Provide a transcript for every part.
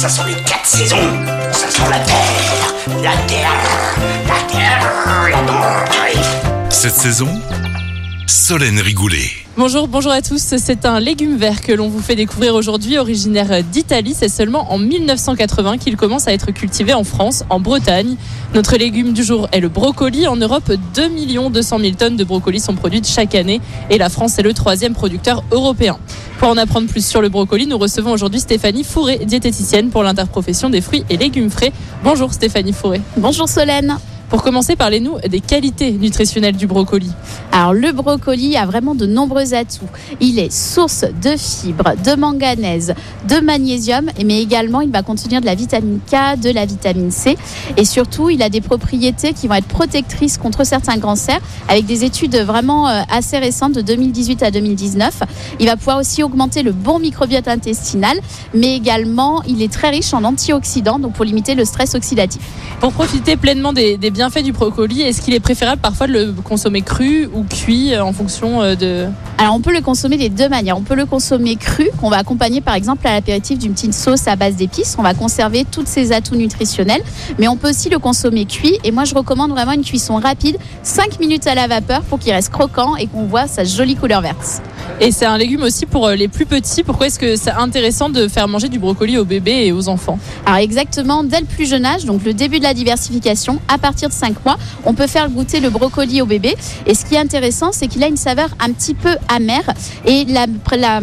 Ça sont les quatre saisons. Ça sent la terre, la terre, la terre, la terre. Cette saison, Solène Rigoulet. Bonjour, bonjour à tous. C'est un légume vert que l'on vous fait découvrir aujourd'hui, originaire d'Italie. C'est seulement en 1980 qu'il commence à être cultivé en France, en Bretagne. Notre légume du jour est le brocoli. En Europe, 2 200 000 tonnes de brocolis sont produites chaque année et la France est le troisième producteur européen. Pour en apprendre plus sur le brocoli, nous recevons aujourd'hui Stéphanie Fourré, diététicienne pour l'interprofession des fruits et légumes frais. Bonjour Stéphanie Fourré. Bonjour Solène. Pour commencer, parlez-nous des qualités nutritionnelles du brocoli. Alors le brocoli a vraiment de nombreux atouts. Il est source de fibres, de manganèse, de magnésium, mais également il va contenir de la vitamine K, de la vitamine C, et surtout il a des propriétés qui vont être protectrices contre certains cancers, avec des études vraiment euh, assez récentes de 2018 à 2019. Il va pouvoir aussi augmenter le bon microbiote intestinal, mais également il est très riche en antioxydants, donc pour limiter le stress oxydatif. Pour profiter pleinement des, des bienfaits du brocoli, est-ce qu'il est préférable parfois de le consommer cru ou cuit euh, en fonction euh, de... Alors on peut le consommer des deux manières. On peut le consommer cru, qu'on va accompagner par exemple à l'apéritif d'une petite sauce à base d'épices. On va conserver tous ses atouts nutritionnels, mais on peut aussi le consommer cuit. Et moi je recommande vraiment une cuisson rapide, 5 minutes à la vapeur pour qu'il reste croquant et qu'on voit sa jolie couleur verte. Et c'est un légume aussi pour euh, les plus petits. Pourquoi est-ce que c'est intéressant de faire manger du brocoli aux bébés et aux enfants Alors exactement, dès le plus jeune âge, donc le début de la diversification, à partir de 5 mois, on peut faire goûter le brocoli au bébé. Et ce qui est intéressant, c'est qu'il a une saveur un petit peu amère. Et la, la-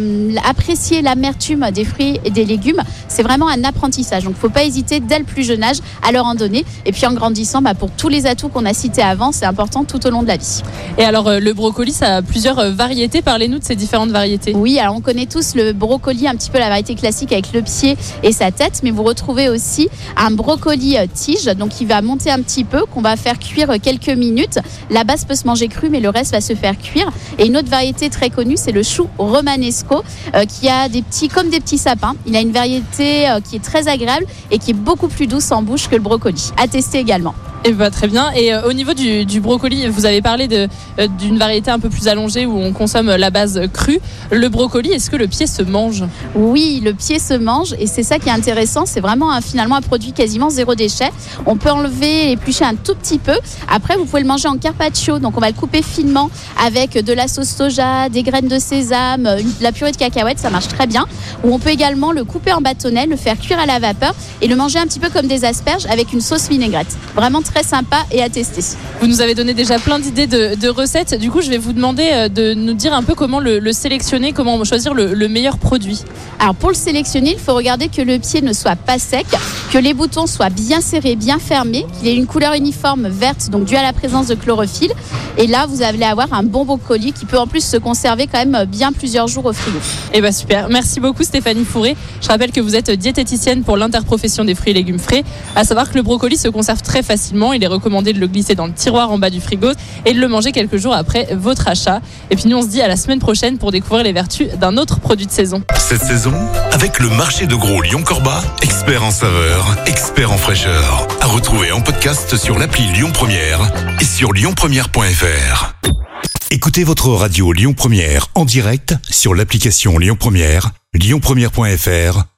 apprécier l'amertume des fruits et des légumes, c'est vraiment un apprentissage. Donc il ne faut pas hésiter dès le plus jeune âge à leur en donner. Et puis en grandissant, bah, pour tous les atouts qu'on a cités avant, c'est important tout au long de la vie. Et alors euh, le brocoli, ça a plusieurs euh, variétés. Parlez-nous de ces différentes variétés? Oui, alors on connaît tous le brocoli, un petit peu la variété classique avec le pied et sa tête, mais vous retrouvez aussi un brocoli euh, tige, donc il va monter un petit peu, qu'on va faire cuire euh, quelques minutes. La base peut se manger crue, mais le reste va se faire cuire. Et une autre variété très connue, c'est le chou romanesco, euh, qui a des petits, comme des petits sapins. Il a une variété qui est très agréable et qui est beaucoup plus douce en bouche que le brocoli. À tester également. Et bah, très bien. Et euh, au niveau du, brocoli, vous avez parlé euh, d'une variété un peu plus allongée où on consomme la base crue. Le brocoli, est-ce que le pied se mange? Oui, le pied se mange et c'est ça qui est intéressant. C'est vraiment finalement un produit quasiment zéro déchet. On peut enlever éplucher un tout petit peu. Après, vous pouvez le manger en carpaccio. Donc, on va le couper finement avec de la sauce soja, des graines de sésame, de la purée de cacahuètes. Ça marche très bien. Ou on peut également le couper en bâtonnets, le faire cuire à la vapeur et le manger un petit peu comme des asperges avec une sauce vinaigrette. Vraiment très sympa et à tester. Vous nous avez donné déjà plein d'idées de, de recettes. Du coup, je vais vous demander euh, de nous dire un peu comment le, le sélectionner, comment choisir le, le meilleur produit. Alors pour le sélectionner, il faut regarder que le pied ne soit pas sec, que les boutons soient bien serrés, bien fermés, qu'il ait une couleur uniforme verte, donc due à la présence de chlorophylle. Et là, vous allez avoir un bon brocoli qui peut en plus se conserver quand même bien plusieurs jours au frigo. Et bah super. Merci beaucoup Stéphanie Fourré. Je rappelle que vous êtes diététicienne pour l'interprofession des fruits et légumes frais. À savoir que le brocoli se conserve très facilement. Il est recommandé de le glisser dans le tiroir en bas du frigo et de le manger quelques jours après votre achat. Et puis nous, on se dit à la semaine prochaine pour découvrir les vertus d'un autre produit de saison. Cette saison, avec le marché de gros Lyon-Corba, expert en saveur, expert en fraîcheur. À retrouver en podcast sur l'appli Lyon Première et sur lyonpremière.fr. Écoutez votre radio Lyon Première en direct sur l'application Lyon Première, lyonpremière.fr